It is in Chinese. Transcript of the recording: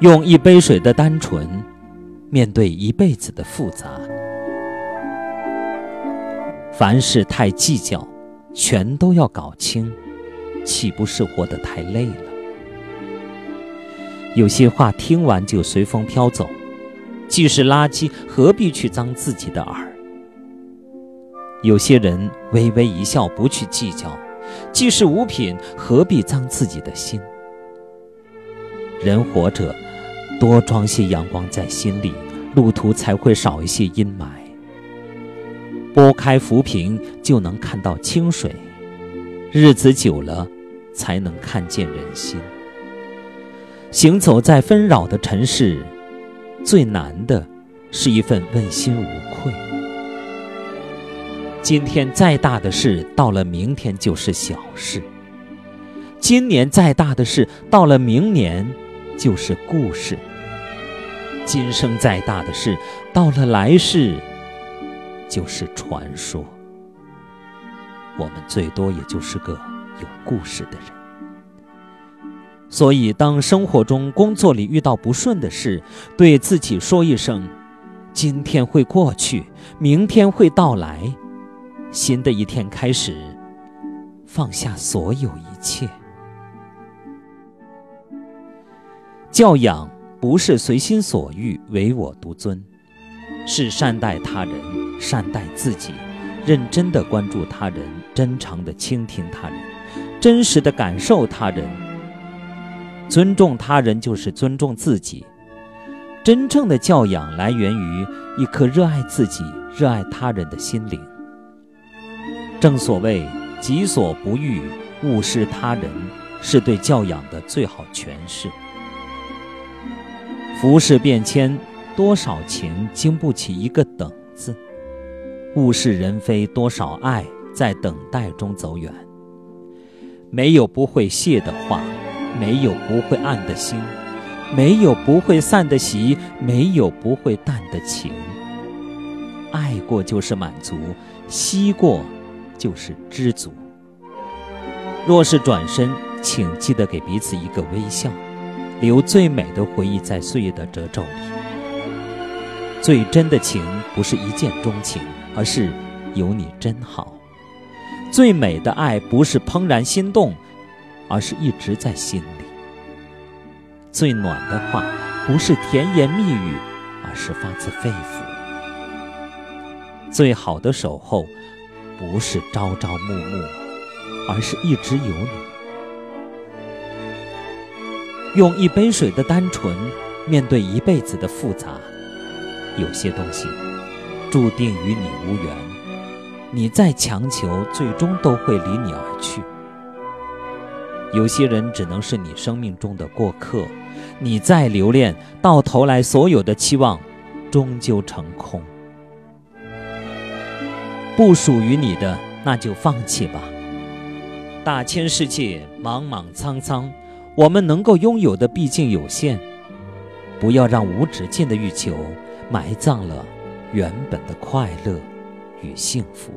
用一杯水的单纯，面对一辈子的复杂。凡事太计较，全都要搞清，岂不是活得太累了？有些话听完就随风飘走，既是垃圾，何必去脏自己的耳？有些人微微一笑，不去计较，既是无品，何必脏自己的心？人活着，多装些阳光在心里，路途才会少一些阴霾。拨开浮萍，就能看到清水；日子久了，才能看见人心。行走在纷扰的尘世，最难的是一份问心无愧。今天再大的事，到了明天就是小事；今年再大的事，到了明年就是故事；今生再大的事，到了来世就是传说。我们最多也就是个有故事的人。所以，当生活中、工作里遇到不顺的事，对自己说一声：“今天会过去，明天会到来，新的一天开始，放下所有一切。”教养不是随心所欲、唯我独尊，是善待他人、善待自己，认真的关注他人，真诚的倾听他人，真实的感受他人。尊重他人就是尊重自己。真正的教养来源于一颗热爱自己、热爱他人的心灵。正所谓“己所不欲，勿施他人”，是对教养的最好诠释。浮世变迁，多少情经不起一个“等”字；物是人非，多少爱在等待中走远。没有不会谢的话。没有不会暗的心，没有不会散的喜，没有不会淡的情。爱过就是满足，惜过就是知足。若是转身，请记得给彼此一个微笑，留最美的回忆在岁月的褶皱里。最真的情不是一见钟情，而是有你真好。最美的爱不是怦然心动。而是一直在心里。最暖的话，不是甜言蜜语，而是发自肺腑。最好的守候，不是朝朝暮暮，而是一直有你。用一杯水的单纯，面对一辈子的复杂。有些东西，注定与你无缘。你再强求，最终都会离你而去。有些人只能是你生命中的过客，你再留恋，到头来所有的期望，终究成空。不属于你的，那就放弃吧。大千世界，莽莽苍苍，我们能够拥有的毕竟有限，不要让无止境的欲求埋葬了原本的快乐与幸福。